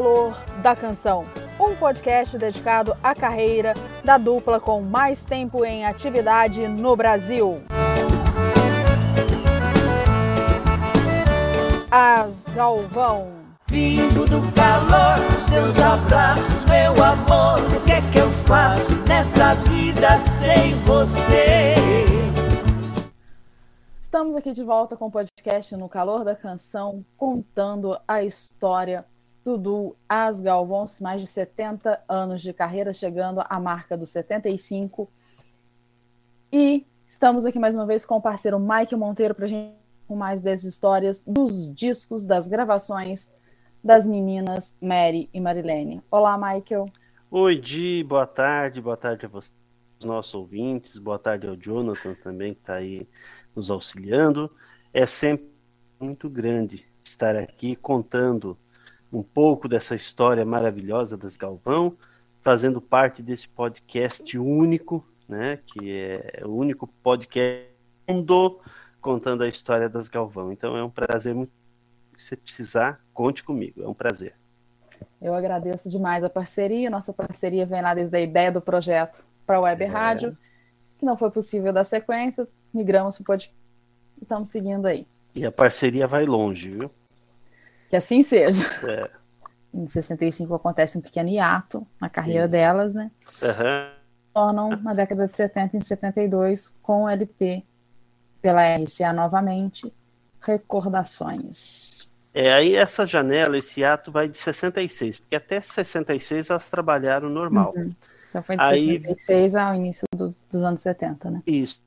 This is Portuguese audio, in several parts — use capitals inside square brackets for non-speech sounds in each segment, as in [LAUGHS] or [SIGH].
Calor da Canção, um podcast dedicado à carreira da dupla com mais tempo em atividade no Brasil. As Galvão. Vivo do calor dos teus abraços, meu amor. O que é que eu faço nesta vida sem você? Estamos aqui de volta com o podcast No Calor da Canção, contando a história do duo As Galvões, mais de 70 anos de carreira, chegando à marca dos 75. E estamos aqui mais uma vez com o parceiro Mike Monteiro para a gente com mais dessas histórias dos discos, das gravações das meninas Mary e Marilene. Olá, Michael. Oi, Di, boa tarde, boa tarde a vocês, nossos ouvintes, boa tarde ao Jonathan também, que está aí nos auxiliando. É sempre muito grande estar aqui contando um pouco dessa história maravilhosa das Galvão, fazendo parte desse podcast único, né, que é o único podcast do mundo contando a história das Galvão. Então é um prazer muito. Se você precisar, conte comigo. É um prazer. Eu agradeço demais a parceria. Nossa parceria vem lá desde a ideia do projeto para a Web é. Rádio, que não foi possível dar sequência. Migramos para o podcast e estamos seguindo aí. E a parceria vai longe, viu? Que assim seja. É. Em 65 acontece um pequeno hiato na carreira Isso. delas, né? Uhum. Tornam na década de 70 em 72 com o LP pela RCA novamente, Recordações. É, aí essa janela, esse ato vai de 66, porque até 66 elas trabalharam normal. Uhum. Então foi de aí, 66 ao início do, dos anos 70, né? Isso.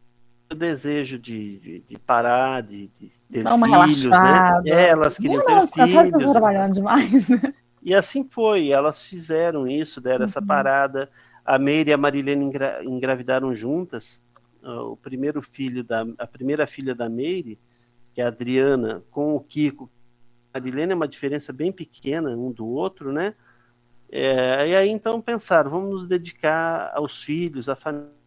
O desejo de, de, de parar, de, de ter Dá filhos, relaxada. né? É, elas queriam não, ter filhos. trabalhando demais, né? E assim foi, elas fizeram isso, deram uhum. essa parada. A Meire e a Marilene engra, engravidaram juntas, o primeiro filho da a primeira filha da Meire, que é a Adriana, com o Kiko, a Marilene é uma diferença bem pequena um do outro, né? É, e aí então pensaram, vamos nos dedicar aos filhos, à família.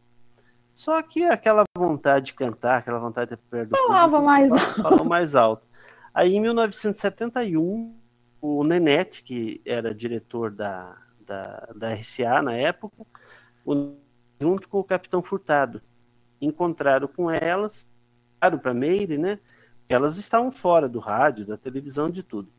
Só que aquela vontade de cantar, aquela vontade de perder falava mais alto. [LAUGHS] Falava mais alto. Aí em 1971, o Nenete, que era diretor da, da, da RCA na época, o, junto com o Capitão Furtado, encontraram com elas, claro, para Meire, né? Elas estavam fora do rádio, da televisão, de tudo.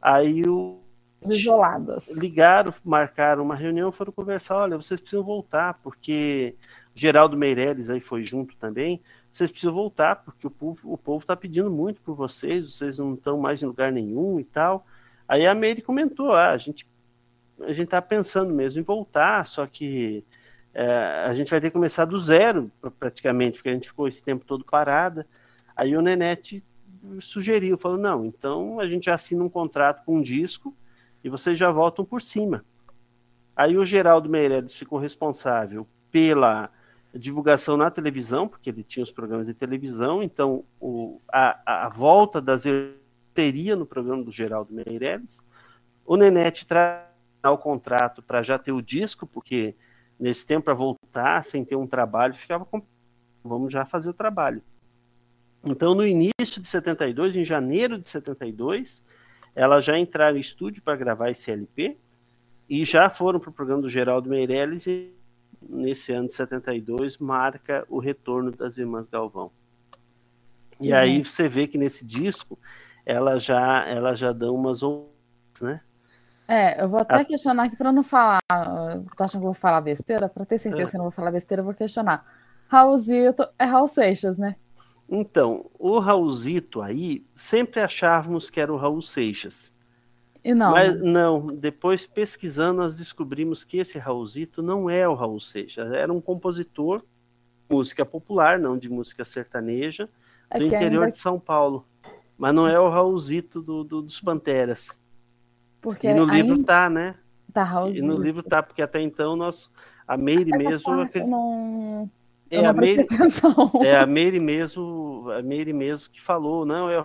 Aí o isoladas. Ligaram, marcaram uma reunião, foram conversar. Olha, vocês precisam voltar, porque Geraldo Meirelles aí foi junto também. Vocês precisam voltar, porque o povo o povo está pedindo muito por vocês. Vocês não estão mais em lugar nenhum e tal. Aí a Meire comentou: ah, a gente a gente está pensando mesmo em voltar, só que é, a gente vai ter que começar do zero, praticamente, porque a gente ficou esse tempo todo parada. Aí o Nenete sugeriu, falou, não, então a gente assina um contrato com um disco e vocês já voltam por cima. Aí o Geraldo Meireles ficou responsável pela divulgação na televisão, porque ele tinha os programas de televisão, então o, a, a volta das teria no programa do Geraldo Meireles. O Nenete traz o contrato para já ter o disco, porque nesse tempo para voltar sem ter um trabalho, ficava com... vamos já fazer o trabalho. Então, no início de 72, em janeiro de 72, elas já entraram em estúdio para gravar esse LP e já foram para o programa do Geraldo Meirelles e nesse ano de 72 marca o retorno das Irmãs Galvão. E uhum. aí você vê que nesse disco ela já ela já dão umas né? É, eu vou até a... questionar aqui para não falar. Tô achando que eu vou falar besteira? Para ter certeza é. que eu não vou falar besteira, eu vou questionar. Raulzito é Raul Seixas, né? Então, o Raulzito aí, sempre achávamos que era o Raul Seixas. E não. Mas né? não, depois pesquisando, nós descobrimos que esse Raulzito não é o Raul Seixas. Era um compositor de música popular, não de música sertaneja, é do interior ainda... de São Paulo. Mas não é o Raulzito do, do, dos Panteras. Porque E no livro ainda tá, né? tá E Raulzito. no livro tá, porque até então nós, a Meire Essa mesmo, parte eu não, é a prestei Meire, atenção. é a Meire mesmo, a Meire mesmo que falou, não é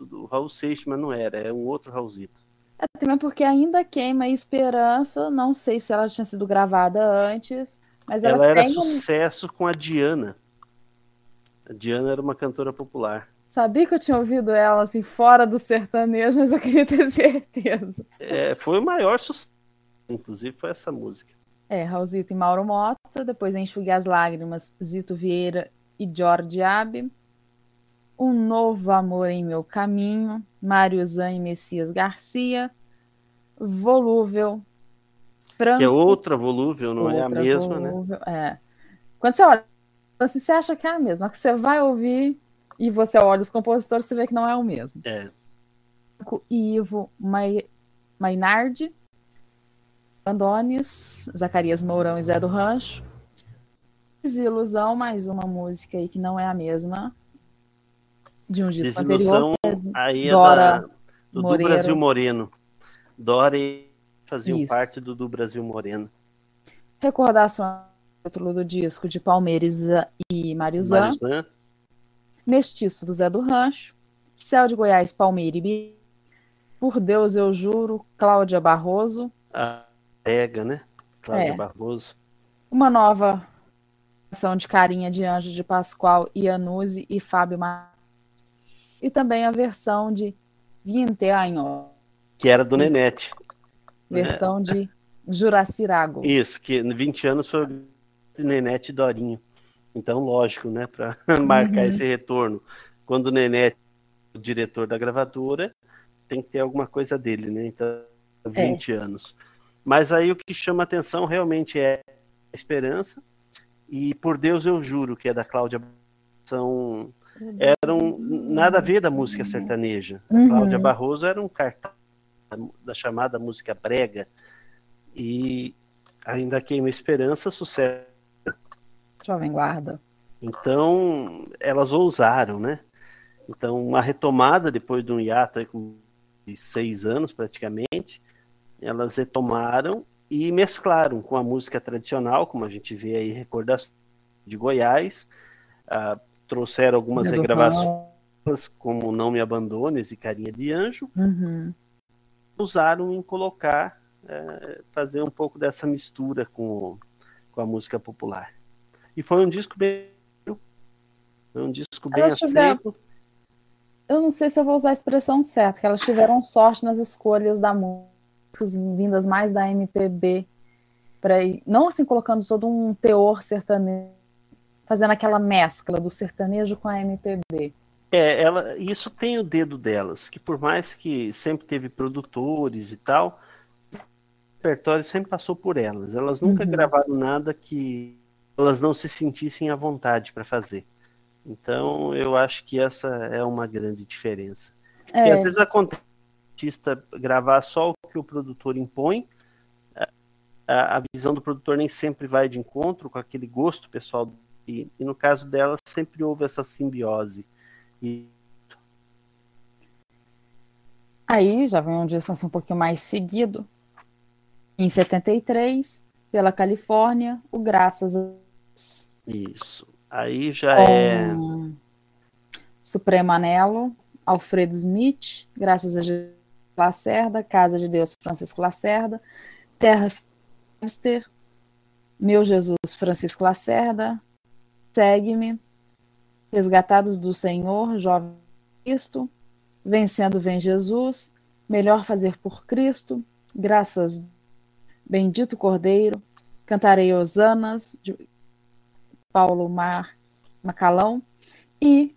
o Raul Seixas, mas não era, é um outro Raulzito. É, também porque ainda queima a esperança. Não sei se ela tinha sido gravada antes, mas ela, Ela era tem sucesso com a Diana. A Diana era uma cantora popular. Sabia que eu tinha ouvido ela assim fora do sertanejo, mas eu queria ter [LAUGHS] certeza. É, foi o maior sucesso, inclusive, foi essa música. É, Raulzito e Mauro Mota, depois Enxugue as Lágrimas, Zito Vieira e Jorge Abe. Um Novo Amor em Meu Caminho, Mário Zan e Messias Garcia. Volúvel. Pranto, Que é outra volúvel, não é a outra mesma, né? volúvel, É. Quando você olha, assim, você acha que é a mesma. Que você vai ouvir e você olha os compositores, você vê que não é o mesmo. É. e Ivo Mai- Mainardi, Andones, Zacarias Mourão e Zé do Rancho. Desilusão, mais uma música aí que não é a mesma de um disco Desilusão anterior. aí é Dora da, do, do. Brasil Moreno. Dora e faziam Isso. parte do, do Brasil Moreno. Recordação título do disco de Palmeiras e Mariuzan. Mário Zan, Mestiço do Zé do Rancho. Céu de Goiás, Palmeira e. Por Deus eu juro, Cláudia Barroso. a Ega, né? Cláudia É. Barroso. Uma nova ação de Carinha de Anjo de Pascoal, Iannuzzi e Fábio Mar... E também a versão de 20 anos, Que era do Nenete. versão de Juracirago. Isso, que 20 anos foi Nenete e Dorinho. Então, lógico, né? Para [LAUGHS] marcar Uhum. esse retorno. Quando o Nenete, o diretor da gravadora, tem que ter alguma coisa dele, né? Então, 20 anos. Mas aí o que chama atenção realmente é a esperança. E por Deus eu juro que é da Cláudia. São eram nada a ver da música sertaneja. Uhum. Cláudia Barroso era um cartaz da, da chamada música brega e ainda queima esperança, sucesso. Jovem Guarda. Então elas ousaram, né? Então uma retomada depois de um hiato aí com de seis anos praticamente, elas retomaram e mesclaram com a música tradicional, como a gente vê aí recordações de Goiás, ah, trouxeram algumas regravações como Não Me Abandones e Carinha de Anjo, Uhum. usaram em colocar, eh, fazer um pouco dessa mistura com, com a música popular. E foi um disco bem. Foi um disco bem Elas tiveram- aceito. Eu não sei se eu vou usar a expressão certa, que elas tiveram sorte nas escolhas da música, vindas mais da MPB, para ir, não assim colocando todo um teor sertanejo, fazendo aquela mescla do sertanejo com a MPB. É, ela, isso tem o dedo delas, que por mais que sempre teve produtores e tal, o repertório sempre passou por elas. Elas nunca Uhum. gravaram nada que elas não se sentissem à vontade para fazer. Então, eu acho que essa é uma grande diferença. É, às vezes acontece artista gravar só o que o produtor impõe, a, a visão do produtor nem sempre vai de encontro com aquele gosto pessoal, e, e no caso dela sempre houve essa simbiose. E Aí já vem um disco assim, um pouquinho mais seguido. Em 73, pela Califórnia, o Graças a Deus. isso. Aí já é. com Supremo Anelo, Alfredo Smith, Graças a Jesus Lacerda, Casa de Deus Francisco Lacerda, Terra Webster, Meu Jesus Francisco Lacerda, Segue-me, Resgatados do Senhor, Jovem Cristo, Vencendo Vem Jesus, Melhor Fazer por Cristo, Graças, Bendito Cordeiro, Cantarei Osanas, de Paulo Mar Macalão e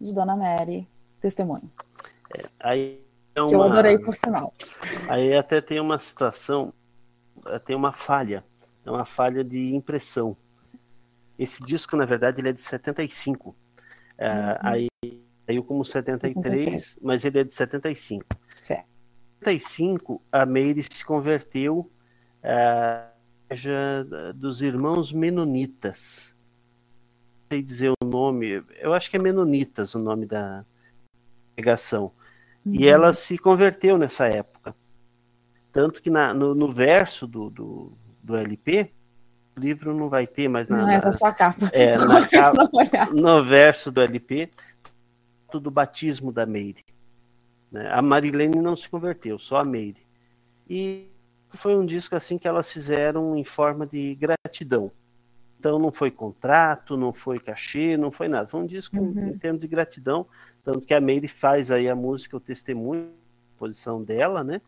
de Dona Mary, Testemunho, Aí é que eu uma- adorei por sinal. Aí até tem uma situação, eh, tem uma falha, é uma falha de impressão. Esse disco, na verdade, ele é de 75. Eh, Aí saiu como 73, mas ele é de 75. Certo. 75, a Meire se converteu à igreja dos irmãos Menonitas. Não sei dizer o nome, eu acho que é Menonitas o nome da congregação. Uhum. E ela se converteu nessa época. Tanto que na, no, no verso do, do, do, LP, o livro não vai ter mais nada. Não, essa é só a capa. É, [LAUGHS] na capa, no verso do LP, do batismo da Meire. Né? A Marilene não se converteu, só a Meire. E foi um disco assim que elas fizeram em forma de gratidão. Então não foi contrato, não foi cachê, não foi nada. Foi um disco uhum. em termos de gratidão, tanto que a Meire faz aí a música, o testemunho, a posição dela, né?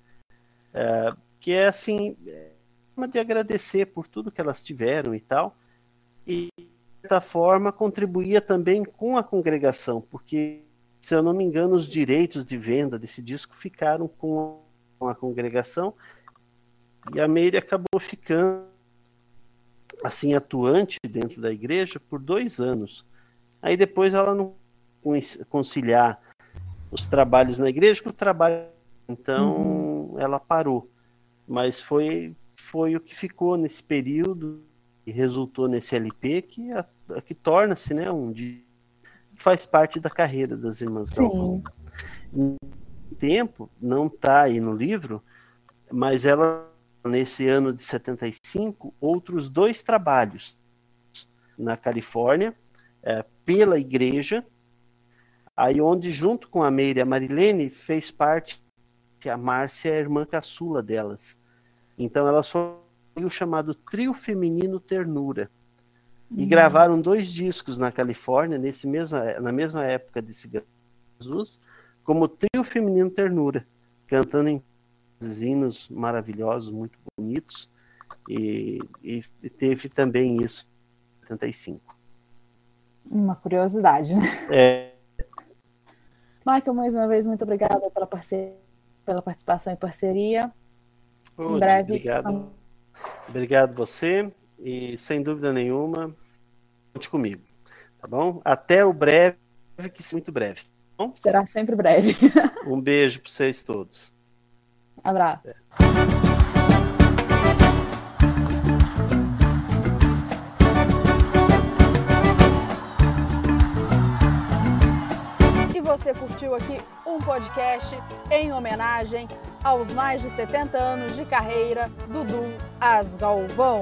É, que é assim, é uma de agradecer por tudo que elas tiveram e tal. E de certa forma contribuía também com a congregação, porque se eu não me engano, os direitos de venda desse disco ficaram com a congregação e a Meire acabou ficando assim atuante dentro da igreja por dois anos. Aí depois ela não conciliar os trabalhos na igreja com o trabalho, então uhum. ela parou. Mas foi foi o que ficou nesse período e resultou nesse LP que a, que torna-se, né, um que faz parte da carreira das irmãs Galvão. Sim. tempo, não está aí no livro, mas ela, nesse ano de 75, outros dois trabalhos na Califórnia, é, pela igreja, aí onde, junto com a Meire a Marilene, fez parte a Márcia, a irmã caçula delas. Então elas foram o chamado Trio Feminino Ternura. E uhum. gravaram dois discos na Califórnia, nesse mesma, na mesma época desse Jesus, como trio feminino Ternura, cantando em hinos maravilhosos, muito bonitos, e, e, teve também isso em 75. Uma curiosidade, né? É. Michael, mais uma vez, muito obrigada pela, parceria, pela participação e parceria. em breve. Obrigado. Obrigado você. E sem dúvida nenhuma, conte comigo. Tá bom? Até o breve, que muito breve. Tá Será sempre breve. [LAUGHS] um beijo para vocês todos. Abraço. É. você curtiu aqui um podcast em homenagem aos mais de 70 anos de carreira do Dudu Asgalvão.